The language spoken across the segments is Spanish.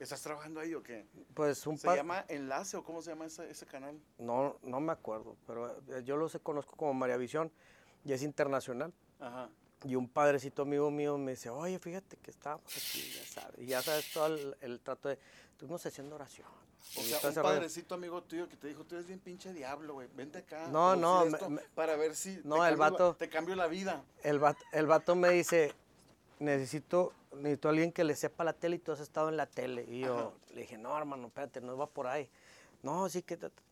¿Estás trabajando ahí o qué? Pues un ¿Se par... llama Enlace o cómo se llama ese, ese canal? No, no me acuerdo, pero eh, yo lo sé, conozco como María Visión y es internacional. Ajá. Y un padrecito amigo mío me dice, oye, fíjate que estábamos aquí, ya sabes. Y ya sabes todo el, el trato de, estuvimos haciendo oración. O sea, un padrecito amigo tuyo que te dijo, tú eres bien pinche diablo, güey, vente acá. No, no, me- esto me- para ver si No, te, el cambio vato- te cambio la vida. El vato, el vato me dice, necesito, necesito a alguien que le sepa la tele y tú has estado en la tele. Y yo Ajá. le dije, no, hermano, espérate, no va por ahí. No, sí que... te- te-".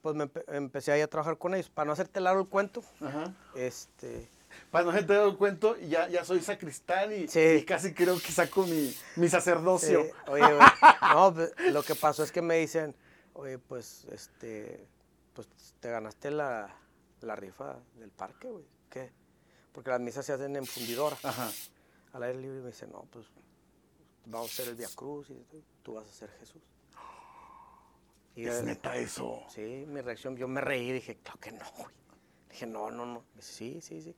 Pues me empe- empecé ahí a trabajar con ellos. Para no hacerte largo el cuento, Ajá. este... Para no gente dado cuento, ya, ya soy sacristán y, Sí. y casi creo que saco mi, mi sacerdocio. Sí, oye, güey, no, pues, lo que pasó es que me dicen, oye, pues, este, pues te ganaste la, la rifa del parque, güey. ¿Qué? Porque las misas se hacen en fundidora, Ajá. Al aire libre. Y me dicen, no, pues, vamos a hacer el Via Cruz y tú vas a ser Jesús. Y Es neta eso. Sí, mi reacción, yo me reí y dije, claro que no, güey. Dije, no, no, no. Dice, sí, sí, sí.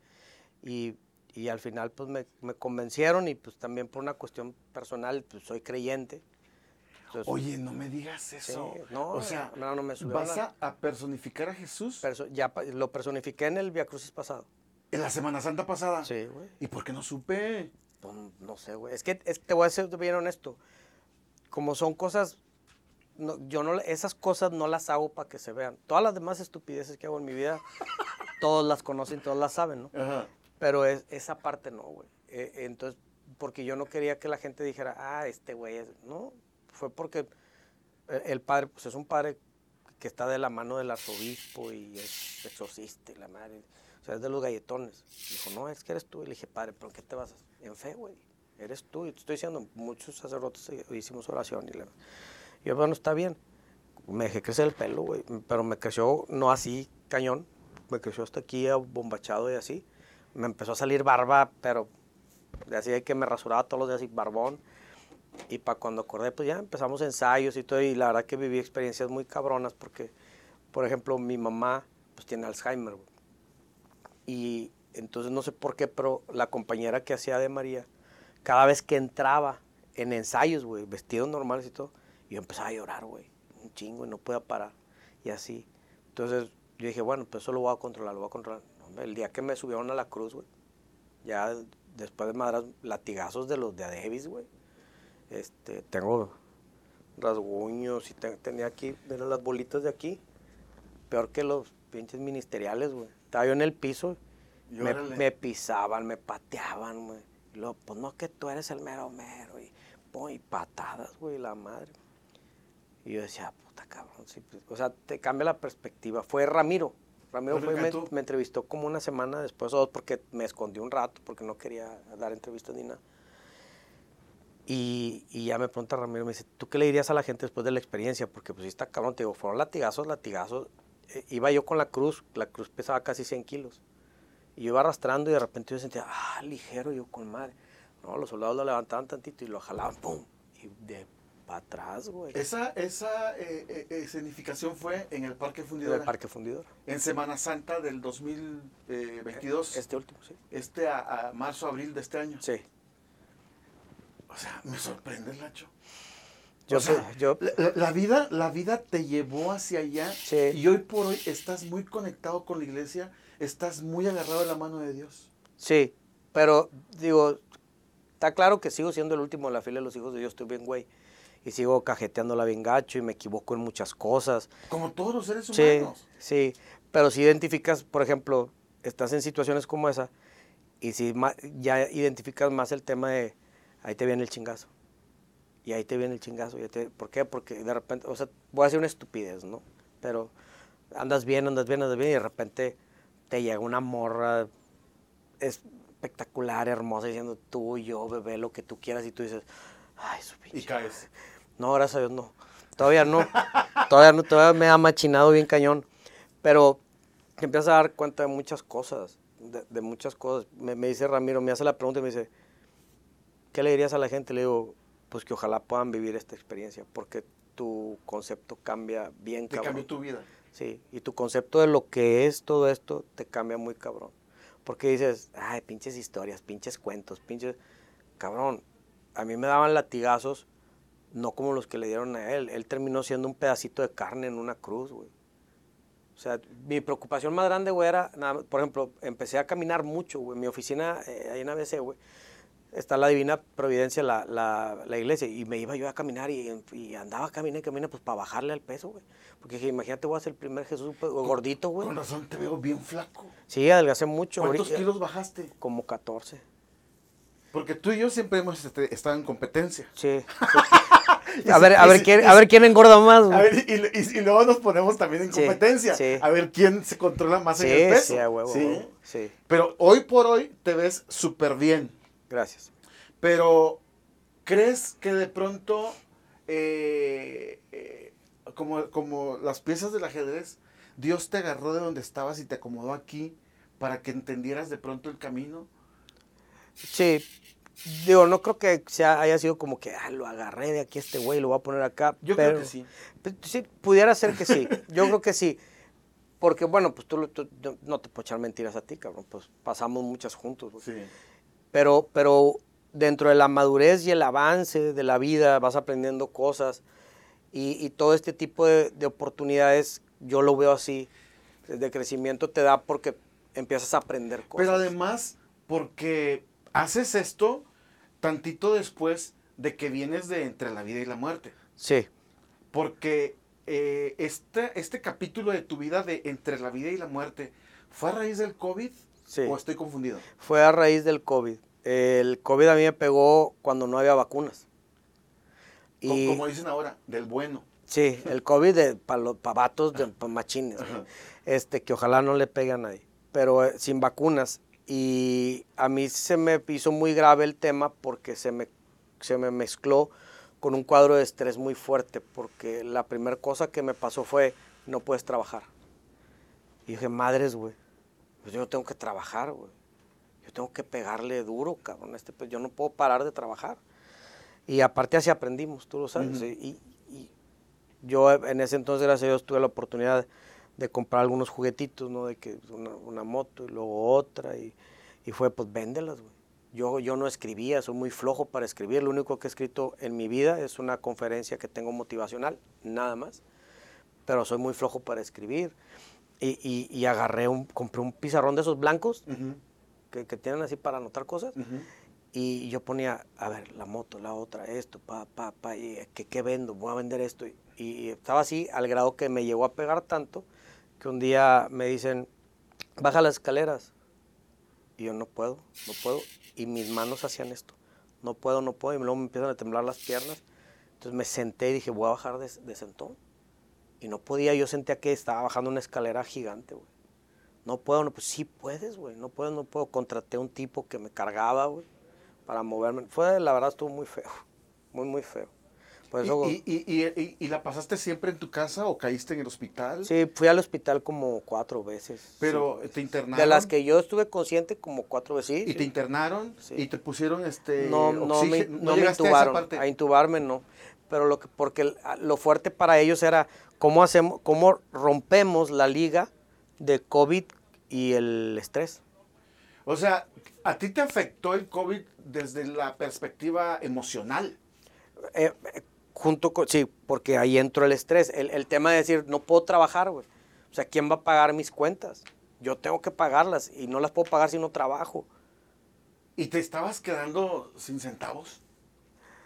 Y, y al final, pues, me, me convencieron y, pues, también por una cuestión personal, pues, soy creyente. Entonces, Oye, no me digas sí, eso. no, o sea, no, no me subió ¿vas a, a personificar a Jesús perso- ya lo personifiqué en el Via Crucis pasado. en la Semana Santa pasada? Sí, güey. ¿Y por qué no supe? Pues, no sé, güey. Es que es- te voy a ser bien honesto. Como son cosas, no, yo no, esas cosas no las hago para que se vean. Todas las demás estupideces que hago en mi vida, todos las conocen, todos las saben, ¿no? Ajá. Pero es, esa parte no, güey. Eh, entonces, porque yo no quería que la gente dijera, ah, este güey es. No, fue porque el, el padre, pues es un padre que está de la mano del arzobispo y es exorcista y la madre. O sea, es de los galletones. Dijo, no, es que eres tú. Y le dije, padre, ¿pero en qué te basas? En fe, güey. Eres tú. Y te estoy diciendo, muchos sacerdotes eh, hicimos oración. Y, y yo, bueno, está bien. Me dejé crecer el pelo, güey. Pero me creció, no así, cañón. Me creció hasta aquí, bombachado y así. Me empezó a salir barba, pero de así de que me rasuraba todos los días y barbón. Y para cuando acordé, pues ya empezamos ensayos y todo. Y la verdad que viví experiencias muy cabronas porque, por ejemplo, mi mamá pues tiene Alzheimer. güey. Y entonces no sé por qué, pero la compañera que hacía de María, cada vez que entraba en ensayos, güey, vestidos normales y todo, yo empezaba a llorar, güey, un chingo y no podía parar. Y así. Entonces yo dije, bueno, pues eso lo voy a controlar, lo voy a controlar. El día que me subieron a la cruz, güey, ya después de madras, latigazos de los de Adebis, güey. Este, tengo rasguños y te- tenía aquí, mira las bolitas de aquí, peor que los pinches ministeriales, güey. Estaba yo en el piso, me, pisaban, me pateaban, güey. Y luego, pues no, que tú eres el mero mero, y, y patadas, güey, la madre. Y yo decía, puta cabrón, sí, pues", o sea, te cambia la perspectiva. Fue Ramiro. Ramiro ¿Fue me, me entrevistó como una semana después o dos porque me escondí un rato porque no quería dar entrevistas ni nada. Y, y ya me pregunta Ramiro, me dice, ¿tú qué le dirías a la gente después de la experiencia? Porque pues sí está cabrón, te digo, fueron latigazos, latigazos. Eh, iba yo con la cruz, la cruz pesaba casi 100 kilos. Y yo iba arrastrando y de repente yo sentía, ah, ligero, yo con madre. No, los soldados lo levantaban tantito y lo jalaban, pum. Y de para atrás, güey. Esa, esa eh, eh, escenificación fue en el Parque En Fundidora. el Parque Fundidor. En Semana Santa del 2022. Este último, sí. Este a, a marzo, abril de este año. Sí. O sea, me sorprende, Lacho. Yo, O sea, pe- yo, La, vida, la vida te llevó hacia allá Sí. y hoy por hoy estás muy conectado con la iglesia, estás muy agarrado de la mano de Dios. Sí, pero digo, está claro que sigo siendo el último de la fila de los hijos de Dios, estoy bien güey. Y sigo cajeteándola bien gacho y me equivoco en muchas cosas. Como todos los seres Sí, humanos. sí, pero si identificas, por ejemplo, estás en situaciones como esa y si ya identificas más el tema de ahí te viene el chingazo. Y ahí te viene el chingazo. y ahí te- ¿Por qué? Porque de repente, o sea, voy a hacer una estupidez, ¿no? Pero andas bien, andas bien, andas bien y de repente te llega una morra espectacular, hermosa, diciendo tú, yo, bebé, lo que tú quieras y tú dices, ay, su pinche Y caes. no, gracias a Dios no. Todavía no. todavía no, todavía me ha machinado bien cañón. Pero te empiezas a dar cuenta de muchas cosas. De, de muchas cosas. Me, me dice Ramiro, me hace la pregunta y me dice, ¿qué le dirías a la gente? Le digo, pues que ojalá puedan vivir esta experiencia, porque tu concepto cambia bien Te cabrón. cambió tu vida. Sí, y tu concepto de lo que es todo esto te cambia muy cabrón. Porque dices, ay, pinches historias, pinches cuentos, pinches... Cabrón, a mí me daban latigazos no como los que le dieron a él. Él terminó siendo un pedacito de carne en una cruz, güey. O sea, mi preocupación más grande, güey, era, nada por ejemplo, empecé a caminar mucho, güey. Mi oficina, eh, ahí en ABC, güey, está la Divina Providencia, la, la, la iglesia, y me iba yo a caminar y, y andaba caminando y caminando, pues para bajarle al peso, güey. Porque dije, imagínate, voy a ser el primer Jesús pues, gordito, güey. Con razón te veo bien flaco. Sí, adelgacé mucho. ¿Cuántos ahorita- kilos bajaste? Como 14. Porque tú y yo siempre hemos este, estado en competencia. Sí. A si- ver, a ver si- quién, a ver quién engorda más, A güey. ver, y, y- y luego nos ponemos también en competencia. sí. A ver quién se controla más en el peso. sí, a a huevo. Sí, Pero hoy por hoy te ves súper bien. Gracias. Pero, ¿crees que de pronto, eh, eh, como, como las piezas del ajedrez, Dios te agarró de donde estabas y te acomodó aquí para que entendieras de pronto el camino? Sí, digo, no creo que sea, haya sido como que ah, lo agarré de aquí a este güey, lo voy a poner acá. Yo pero, creo que sí. Pues, Sí, pudiera ser que sí. Yo creo que sí. Porque, bueno, pues tú, tú- no te puedo echar mentiras a ti, cabrón. Pues pasamos muchas juntos. Sí. Pero, pero dentro de la madurez y el avance de la vida vas aprendiendo cosas y, y todo este tipo de, de oportunidades, yo lo veo así, de crecimiento te da porque empiezas a aprender cosas. Pero además, porque haces esto tantito después de que vienes de entre la vida y la muerte. sí, Porque eh, este, este capítulo de tu vida de entre la vida y la muerte, ¿fue a raíz del COVID? Sí. ¿O estoy confundido? fue a raíz del COVID. El COVID a mí me pegó cuando no había vacunas. Y, Como dicen ahora, del bueno. Sí, el COVID de para los vatos, de pa' machines, este, que ojalá no le pegue a nadie, pero eh, sin vacunas. Y a mí se me hizo muy grave el tema porque se me, se me mezcló con un cuadro de estrés muy fuerte, porque la primera cosa que me pasó fue, no puedes trabajar. Y dije, madres, güey, pues yo tengo que trabajar, güey. Yo tengo que pegarle duro, cabrón. Este, pues yo no puedo parar de trabajar. Y aparte así aprendimos, tú lo sabes. Y, y yo en ese entonces, gracias a Dios, tuve la oportunidad de comprar algunos juguetitos, ¿no? De que una, una moto y luego otra. Y, y fue, pues véndelas, güey. Yo, yo no escribía, soy muy flojo para escribir. Lo único que he escrito en mi vida es una conferencia que tengo motivacional, nada más. Pero soy muy flojo para escribir. Y, y, y agarré un, compré un pizarrón de esos blancos Ujú, que, que tienen así para anotar cosas. ujú. Y yo ponía, a ver, la moto, la otra, esto, pa, pa, pa, y eh, ¿qué, qué vendo? Voy a vender esto. Y, y estaba así al grado que me llegó a pegar tanto que un día me dicen, baja las escaleras. Y yo no puedo, no puedo. Y mis manos hacían esto. No puedo, no puedo. Y luego me empiezan a temblar las piernas. Entonces me senté y dije, voy a bajar de, de sentón. Y no podía, yo sentía que estaba bajando una escalera gigante, güey. No puedo, no, pues sí puedes, güey. No puedo, no puedo. Contraté a un tipo que me cargaba, güey, para moverme. Fue, la verdad, estuvo muy feo. Muy, muy feo. Por eso, ¿Y, y, y, y- y la pasaste siempre en tu casa o caíste en el hospital? sí, fui al hospital como cuatro veces. Pero veces. te internaron. De las que yo estuve consciente como cuatro veces. ¿Y sí. te internaron? Sí. ¿Y te pusieron este no, no, me, oxígeno? no me a intubaron. parte? A, intubarme no. Pero lo que, porque a- lo fuerte para ellos era cómo hacemos, cómo rompemos la liga de COVID y el estrés. O sea, ¿a ti te afectó el COVID desde la perspectiva emocional? Eh, junto con, sí, porque ahí entró el estrés. El, el tema de decir, no puedo trabajar, güey. O sea, ¿quién va a pagar mis cuentas? Yo tengo que pagarlas y no las puedo pagar si no trabajo. ¿Y te estabas quedando sin centavos?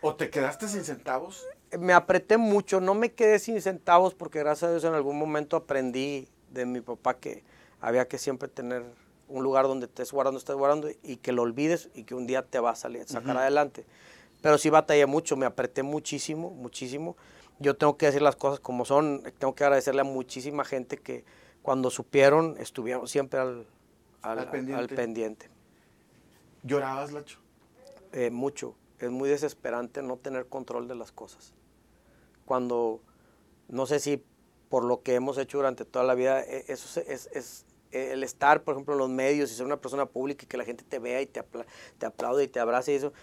¿O te quedaste sin centavos? me apreté mucho, no me quedé sin centavos porque gracias a Dios en algún momento aprendí de mi papá que había que siempre tener un lugar donde estés guardando, estés guardando y que lo olvides y que un día te va a salir, sacar adelante. Pero sí batallé mucho, me apreté muchísimo, muchísimo. Yo tengo que decir las cosas como son, tengo que agradecerle a muchísima gente que cuando supieron estuvieron siempre al, al- Al pendiente. al pendiente. ¿Llorabas, Lacho? Eh, mucho. Es muy desesperante no tener control de las cosas. Cuando, no sé si por lo que hemos hecho durante toda la vida, eh, eso es, es- el estar, por ejemplo, en los medios y ser una persona pública y que la gente te vea y te, apla- te aplaude y te abrace y eso,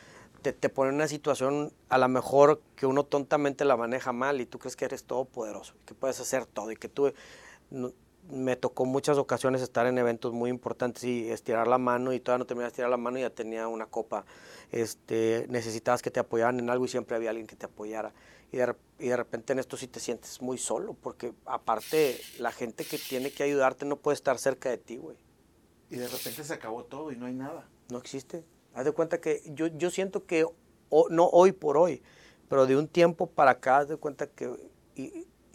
te, te pone en una situación a lo mejor que uno tontamente la maneja mal y tú crees que eres todopoderoso, que puedes hacer todo y que tú... no- me tocó muchas ocasiones estar en eventos muy importantes y estirar la mano y todavía no terminaba de estirar la mano y ya tenía una copa. Este, necesitabas que te apoyaran en algo y siempre había alguien que te apoyara. Y de, y de repente en esto sí te sientes muy solo, porque aparte la gente que tiene que ayudarte no puede estar cerca de ti, güey. Y de repente se acabó todo y no hay nada. No existe. Haz de cuenta que yo, yo siento que, no hoy por hoy, pero de un tiempo para acá, haz de cuenta que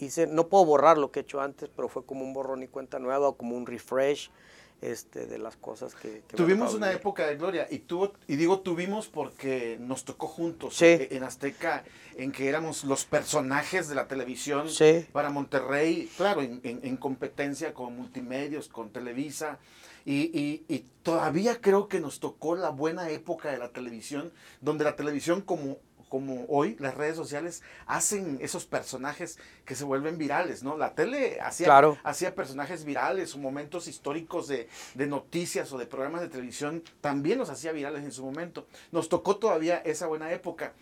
hice, no puedo borrar lo que he hecho antes, pero fue como un borrón y cuenta nueva o como un refresh este, de las cosas que... tuvimos una época de gloria y, tuvo, y digo tuvimos porque nos tocó juntos en Azteca, en que éramos los personajes de la televisión para Monterrey, claro, en, competencia con multimedios, con Televisa. Y, y, todavía creo que nos tocó la buena época de la televisión, donde la televisión como como hoy las redes sociales hacen esos personajes que se vuelven virales, ¿no? La tele hacía, hacía personajes virales momentos históricos de, noticias o de programas de televisión, también los hacía virales en su momento. Nos tocó todavía esa buena época.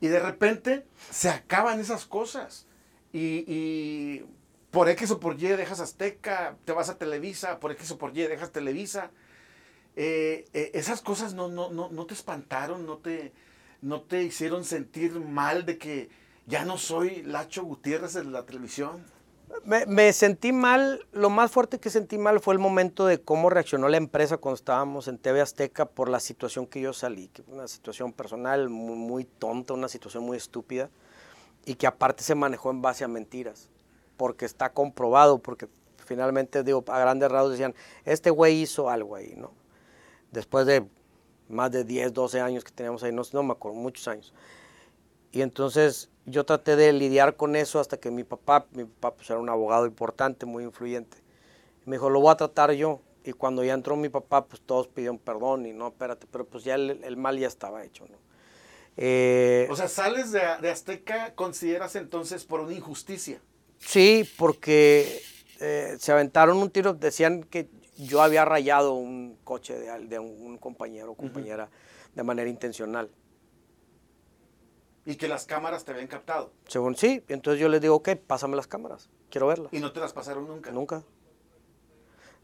Y de repente se acaban esas cosas. Y, por X o por Y dejas Azteca, te vas a Televisa, por X o por Y dejas Televisa. Eh, eh, esas cosas no, no, no, no te espantaron, no te, no te hicieron sentir mal de que ya no soy Lacho Gutiérrez de la televisión? Me, sentí mal, lo más fuerte que sentí mal fue el momento de cómo reaccionó la empresa cuando estábamos en TV Azteca por la situación que yo salí, que una situación personal muy, tonta, una situación muy estúpida y que aparte se manejó en base a mentiras, porque está comprobado, porque finalmente, digo, a grandes rasgos decían, este güey hizo algo ahí, ¿no? Después de más de 10, 12 años que teníamos ahí, no, no me acuerdo, muchos años. Y entonces yo traté de lidiar con eso hasta que mi papá, mi papá pues era un abogado importante, muy influyente. Me dijo, lo voy a tratar yo. Y cuando ya entró mi papá, pues todos pidieron perdón y no, espérate, pero pues ya el, mal ya estaba hecho, ¿no? Eh, o sea, sales de, de, Azteca, consideras entonces por una injusticia. Sí, porque eh, se aventaron un tiro, decían que yo había rayado un coche de, un, compañero o compañera de manera intencional. Y que las cámaras te habían captado. Según sí, entonces yo les digo, ok, pásame las cámaras, quiero verlas. ¿Y no te las pasaron nunca? Nunca.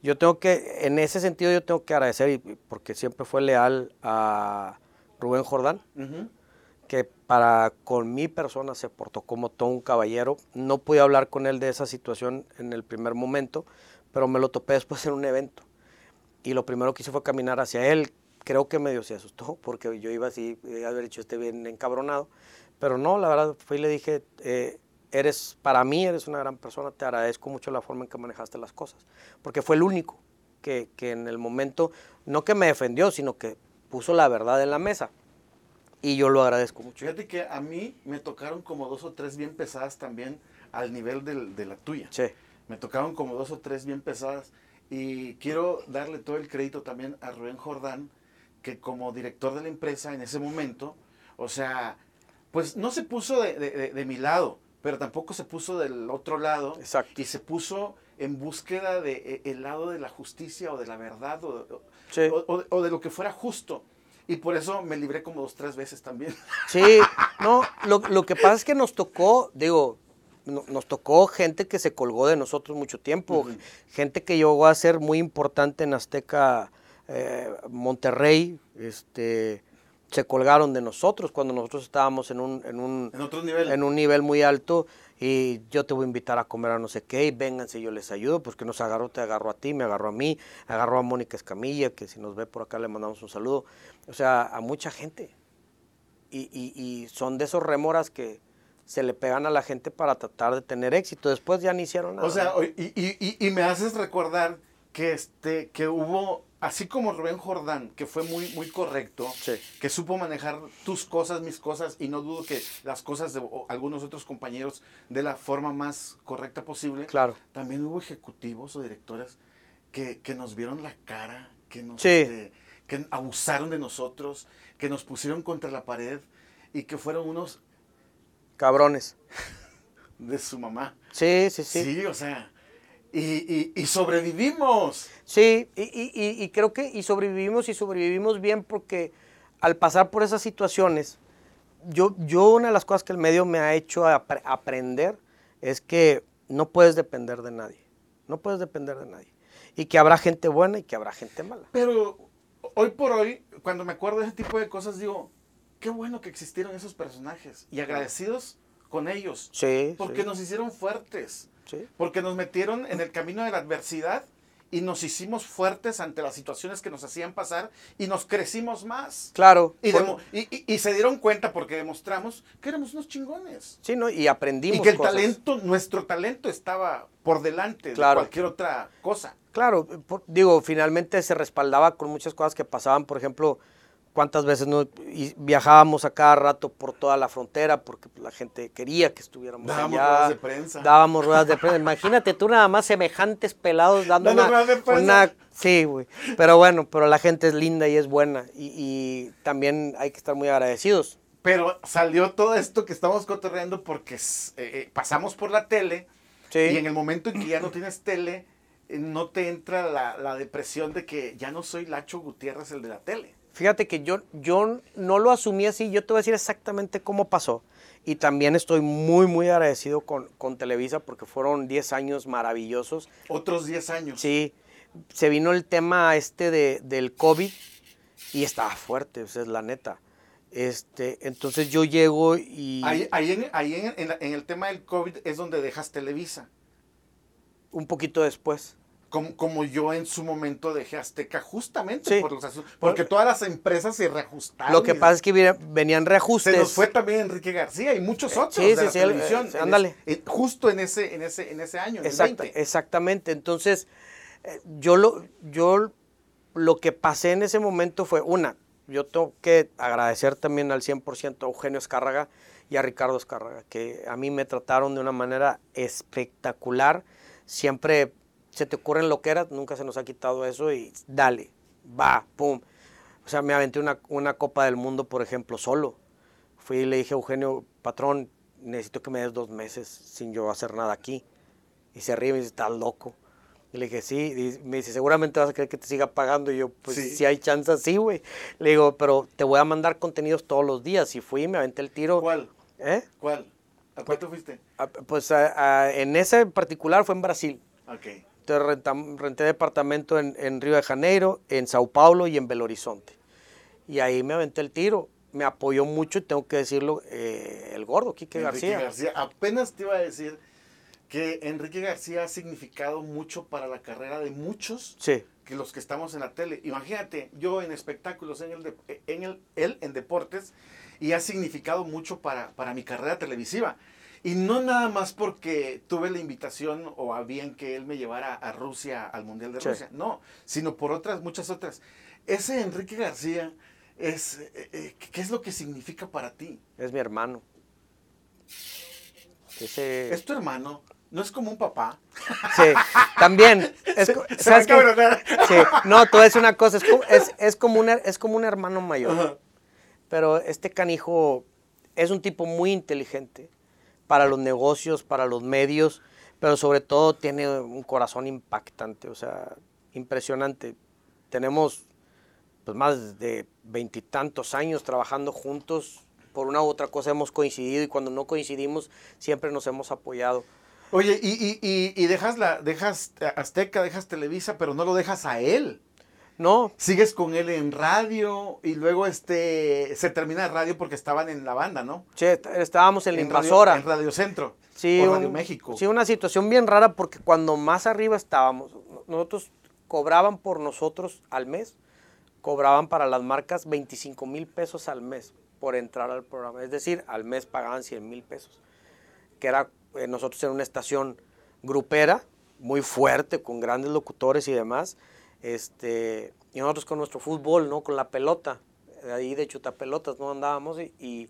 Yo tengo que, en ese sentido yo tengo que agradecer, porque siempre fue leal a Rubén Jordán, que para con mi persona se portó como todo un caballero. No pude hablar con él de esa situación en el primer momento, pero me lo topé después en un evento. Y lo primero que hice fue caminar hacia él. Creo que medio se asustó porque yo iba así, y haber dicho, este bien encabronado. Pero no, la verdad, fui y le dije, eh, eres, para mí eres una gran persona, te agradezco mucho la forma en que manejaste las cosas. Porque fue el único que, que en el momento, no que me defendió, sino que puso la verdad en la mesa. Y yo lo agradezco mucho. Fíjate que a mí me tocaron como dos o tres bien pesadas también al nivel de la tuya. Sí me tocaron como dos o tres bien pesadas. Y quiero darle todo el crédito también a Rubén Jordán, que como director de la empresa en ese momento, o sea, pues no se puso de, mi lado, pero tampoco se puso del otro lado. Exacto. Y se puso en búsqueda del de, el lado de la justicia o de la verdad o, o, de lo que fuera justo. Y por eso me libré como dos, tres veces también. Sí, no, lo, lo que pasa es que nos tocó, digo, nos tocó gente que se colgó de nosotros mucho tiempo, gente que llegó a ser muy importante en Azteca, eh, Monterrey, este, se colgaron de nosotros cuando nosotros estábamos en un, en un, nivel? en un nivel muy alto y yo te voy a invitar a comer a no sé qué y vénganse yo les ayudo, pues que nos agarró, te agarró a ti, me agarró a mí, agarró a Mónica Escamilla, que si nos ve por acá le mandamos un saludo, o sea, a mucha gente. Y, y, y son de esos remoras que, se le pegan a la gente para tratar de tener éxito. Después ya ni hicieron nada. O sea, y, me haces recordar que, este, que hubo, así como Rubén Jordán, que fue muy, muy correcto, que supo manejar tus cosas, mis cosas, y no dudo que las cosas de algunos otros compañeros de la forma más correcta posible. Claro. También hubo ejecutivos o directores que, nos vieron la cara, que nos... Este, que abusaron de nosotros, que nos pusieron contra la pared y que fueron unos Cabrones. De su mamá. Sí, sí, sí. Sí, o sea. Y, sobrevivimos. Sí, y, creo que y sobrevivimos y sobrevivimos bien porque al pasar por esas situaciones, yo, yo una de las cosas que el medio me ha hecho aprender es que no puedes depender de nadie. No puedes depender de nadie. Y que habrá gente buena y que habrá gente mala. Pero hoy por hoy, cuando me acuerdo de ese tipo de cosas, digo, qué bueno que existieron esos personajes y agradecidos con ellos. Sí. Porque sí, nos hicieron fuertes. sí. Porque nos metieron en el camino de la adversidad y nos hicimos fuertes ante las situaciones que nos hacían pasar y nos crecimos más. Claro. Y, y- y- y se dieron cuenta porque demostramos que éramos unos chingones. sí, ¿no? Y aprendimos Y que el cosas. talento, nuestro talento estaba por delante Claro. de cualquier otra cosa. Claro, por- digo, finalmente se respaldaba con muchas cosas que pasaban, por ejemplo, cuántas veces no y viajábamos a cada rato por toda la frontera porque la gente quería que estuviéramos Dábamos allá. ruedas de prensa. Dábamos ruedas de prensa. Imagínate tú nada más semejantes pelados dando Dando una, ruedas de prensa. una- sí, güey. Pero bueno, pero la gente es linda y es buena y, y también hay que estar muy agradecidos. Pero salió todo esto que estamos cotorreando porque eh, eh, pasamos por la tele Sí. y en el momento en que ya no tienes tele, eh, no te entra la, la depresión de que ya no soy Lacho Gutiérrez el de la tele. Fíjate que yo, yo no lo asumí así, yo te voy a decir exactamente cómo pasó. Y también estoy muy, muy agradecido con, con Televisa porque fueron 10 años maravillosos. Otros 10 años. Sí, se vino el tema este de, del COVID y estaba fuerte, o sea, es la neta. Este, entonces yo llego y Ahí, ahí, en, ahí en, en en el tema del COVID es donde dejas Televisa. un poquito después. Como, como yo en su momento dejé Azteca justamente Sí. por los asuntos. Porque todas las empresas se reajustaron. Lo que pasa es que venían reajustes. Se nos fue también Enrique García y muchos otros sí, de sí, la el- televisión. eh, ándale. en- justo en ese, en ese, en ese año, en el Exacta- 20. exactamente. Entonces, eh, yo lo, yo lo que pasé en ese momento fue, una, yo tengo que agradecer también al 100% a Eugenio Escárraga y a Ricardo Escárraga, que a mí me trataron de una manera espectacular. Siempre se te ocurren loqueras, nunca se nos ha quitado eso y dale, va, pum. O sea, me aventé una, una Copa del Mundo, por ejemplo, solo. Fui y le dije a Eugenio, patrón, necesito que me des dos meses sin yo hacer nada aquí. Y se ríe y me dice, estás loco. Y le dije, sí. Y me dice, seguramente vas a querer que te siga pagando. Y yo, pues Sí. si hay chance, sí, güey. Le digo, pero te voy a mandar contenidos todos los días. Y fui y me aventé el tiro. ¿Cuál? ¿Eh? ¿Cuál? ¿A cuál te fuiste? Ah, Pues a- a- en ese en particular fue en Brasil. Ok. Entonces renté departamento en, en Río de Janeiro, en Sao Paulo y en Belo Horizonte. Y ahí me aventé el tiro. Me apoyó mucho, y tengo que decirlo, eh, el gordo, Quique Enrique García. García. Apenas te iba a decir que Enrique García ha significado mucho para la carrera de muchos Sí, que los que estamos en la tele. Imagínate, yo en espectáculos, en el de- en el, él en deportes, y ha significado mucho para, para mi carrera televisiva. Y no nada más porque tuve la invitación o a bien que él me llevara a Rusia, al Mundial de Sí. Rusia. No, sino por otras, muchas otras. Ese Enrique García es, eh, eh, ¿qué es lo que significa para ti? es mi hermano. Ese- Es tu hermano, no es como un papá. Sí, también. Es, Se- se ¿sabes va a. Sí, no, a decir una cosa, es como, es, es como, un, es como un hermano mayor. Pero este canijo es un tipo muy inteligente para los negocios, para los medios, pero sobre todo tiene un corazón impactante, o sea, impresionante. Tenemos pues, más de veintitantos años trabajando juntos, por una u otra cosa hemos coincidido y cuando no coincidimos siempre nos hemos apoyado. Oye, y, y, y, dejas la, dejas Azteca, dejas Televisa, pero no lo dejas a él. No, Sigues con él en radio y luego este se termina el radio porque estaban en la banda, ¿no? che, estábamos en la Radio- invasora. en Radio Centro. Sí, o Radio un- México. Sí, una situación bien rara porque cuando más arriba estábamos, nosotros cobraban por nosotros al mes, cobraban para las marcas 25 mil pesos al mes por entrar al programa. Es decir, al mes pagaban 100 mil pesos. Que era eh, nosotros en una estación grupera, muy fuerte, con grandes locutores y demás. Este, y nosotros con nuestro fútbol, ¿no? Con la pelota. Ahí de chutapelotas no andábamos y, y,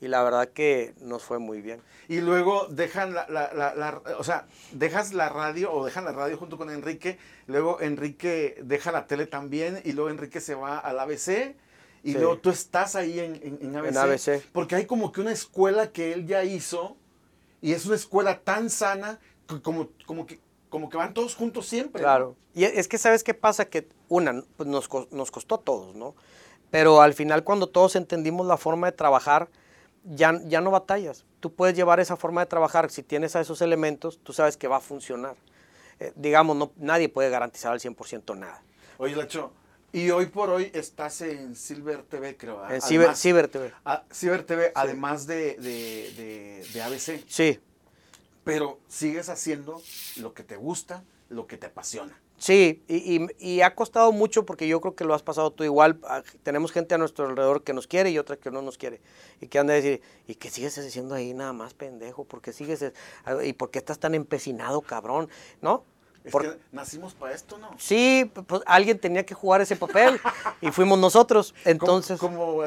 y la verdad que nos fue muy bien. Y luego dejan la, la- la- la- o sea, dejas la radio o dejan la radio junto con Enrique, luego Enrique deja la tele también y luego Enrique se va al ABC y Sí. luego tú estás ahí en, en- en ABC, En ABC. Porque hay como que una escuela que él ya hizo y es una escuela tan sana como, como, que, como que van todos juntos siempre. ¿no? Claro. Y es que, ¿sabes qué pasa? Que, una, pues nos, nos costó a todos, ¿no? Pero al final, cuando todos entendimos la forma de trabajar, ya, ya no batallas. Tú puedes llevar esa forma de trabajar, si tienes a esos elementos, tú sabes que va a funcionar. eh, digamos, no, nadie puede garantizar al 100% nada. Oye, Lacho, y hoy por hoy estás en Silver TV, creo. En Ciber, Ciber TV. Ah, Ciber TV, además de, de, de, de ABC. Sí, Pero sigues haciendo lo que te gusta, lo que te apasiona. Sí, y, y- y ha costado mucho porque yo creo que lo has pasado tú igual. Ah, Tenemos gente a nuestro alrededor que nos quiere y otra que no nos quiere. Y que han de decir, ¿y qué sigues haciendo ahí nada más, pendejo? ¿Por qué sigues? ah, ¿Y por qué estás tan empecinado, cabrón? ¿No? Es Por- que nacimos para esto, ¿no? Sí, pues alguien tenía que jugar ese papel y fuimos nosotros. Entonces, como,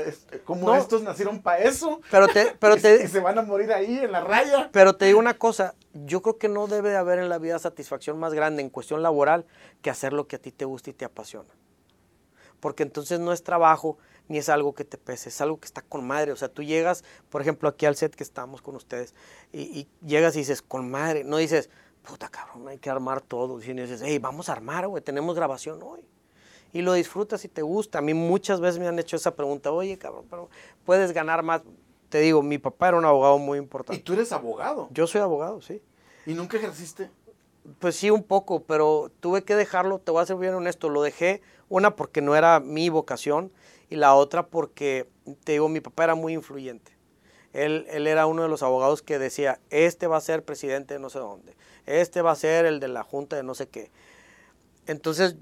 como No. estos nacieron para eso. pero te, pero y, te, y se van a morir ahí en la raya. Pero te digo una cosa, yo creo que no debe de haber en la vida satisfacción más grande en cuestión laboral que hacer lo que a ti te gusta y te apasiona. Porque entonces no es trabajo ni es algo que te pese, es algo que está con madre. O sea, tú llegas, por ejemplo, aquí al set que estamos con ustedes, y, y llegas y dices, con madre, no dices, puta cabrón, hay que armar todo. Y dices, hey, vamos a armar, güey, tenemos grabación hoy. Y lo disfrutas y te gusta. A mí muchas veces me han hecho esa pregunta, oye, cabrón, pero puedes ganar más. Te digo, mi papá era un abogado muy Y importante. tú eres abogado. Yo soy abogado, sí. Y nunca ejerciste. Pues sí, un poco, pero tuve que dejarlo, te voy a ser bien honesto, lo dejé, una porque no era mi vocación y la otra porque, te digo, mi papá era muy influyente. Él, él era uno de los abogados que decía, este va a ser presidente de no sé dónde, este va a ser el de la junta de no sé qué. Entonces,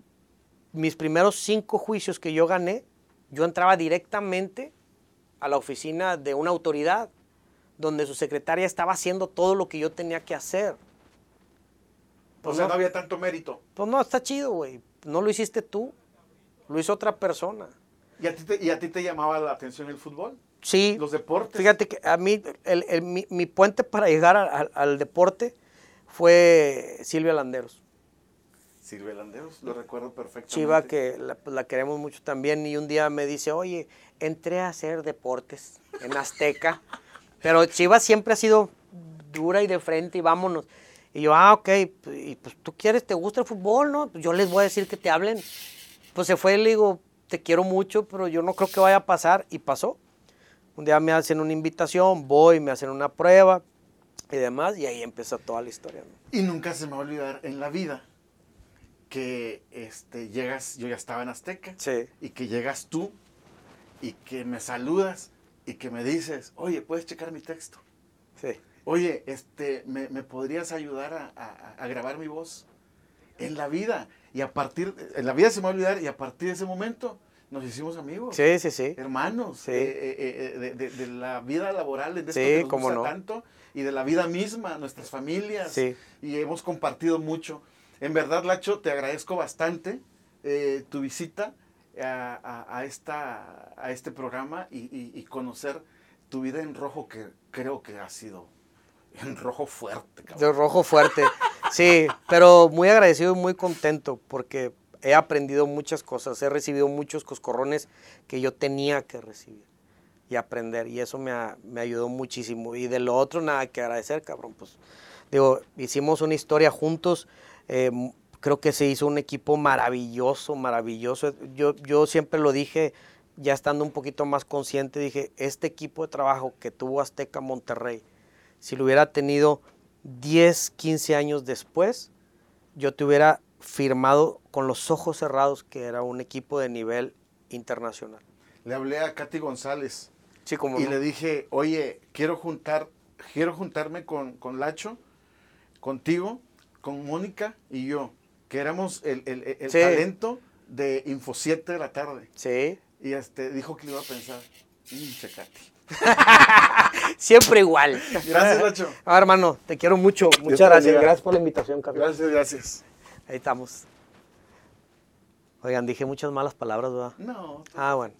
mis primeros cinco juicios que yo gané, yo entraba directamente a la oficina de una autoridad, donde su secretaria estaba haciendo todo lo que yo tenía que hacer. O Pues sea, no. no había tanto mérito. Pues no, está chido, güey. No lo hiciste tú, lo hizo otra persona. ¿Y a ti te, y a ti te llamaba la atención el fútbol? Sí, Los deportes. fíjate que a mí, el- el- mi, mi puente para llegar a- al- al deporte fue Silvia Landeros. Silvia Landeros, lo recuerdo perfectamente. Chiva, que la, pues, la queremos mucho también, y un día me dice, oye, entré a hacer deportes en Azteca, pero Chiva siempre ha sido dura y de frente y vámonos. Y yo, ah, ok, y pues tú quieres, te gusta el fútbol, ¿no? Pues yo les voy a decir que te hablen. Pues se fue y le digo, te quiero mucho, pero yo no creo que vaya a pasar, y pasó. Un día me hacen una invitación, voy, me hacen una prueba y demás, y ahí empezó toda la historia. ¿no? Y nunca se me va a olvidar en la vida que este, llegas, yo ya estaba en Azteca, Sí, y que llegas tú y que me saludas y que me dices, oye, ¿puedes checar mi texto? sí. Oye, este, ¿me, me podrías ayudar a, a- a grabar mi voz? En la vida. Y a partir, en la vida se me va a olvidar y a partir de ese momento nos hicimos amigos. Sí, sí, sí. hermanos Sí. eh, eh, eh, de, de- de la vida laboral, de Sí, que nos gusta no. tanto, y de la vida misma, nuestras familias, Sí. y hemos compartido mucho. En verdad, Lacho, te agradezco bastante eh, tu visita a, a- a esta, a este programa y, y- y conocer tu vida en rojo, que creo que ha sido en rojo fuerte. cabrón. De rojo fuerte. Sí, pero muy agradecido y muy contento porque he aprendido muchas cosas, he recibido muchos coscorrones que yo tenía que recibir y aprender y eso me, ayudó muchísimo. Y de lo otro nada que agradecer, cabrón. Pues hicimos una historia juntos, eh, creo que se hizo un equipo maravilloso, maravilloso. Yo, yo siempre lo dije, ya estando un poquito más consciente, dije, este equipo de trabajo que tuvo Azteca Monterrey, si lo hubiera tenido 10, 15 años después, yo te hubiera firmado con los ojos cerrados que era un equipo de nivel internacional. Le hablé a Katy González. Sí, como y no. le dije, oye, quiero juntar, quiero juntarme con, con Lacho, contigo, con Mónica y yo, que éramos el, el- el- Sí. talento de Info 7 de la tarde. Sí. Y este dijo que le iba a pensar, "Pinche Katy". Siempre igual. Gracias, Lacho. Ah, hermano, te quiero mucho. Muchas gracias. Gracias por la invitación, Carlos. Gracias, gracias. Ahí estamos. Oigan, dije muchas malas palabras, ¿verdad? No, Ah, bueno.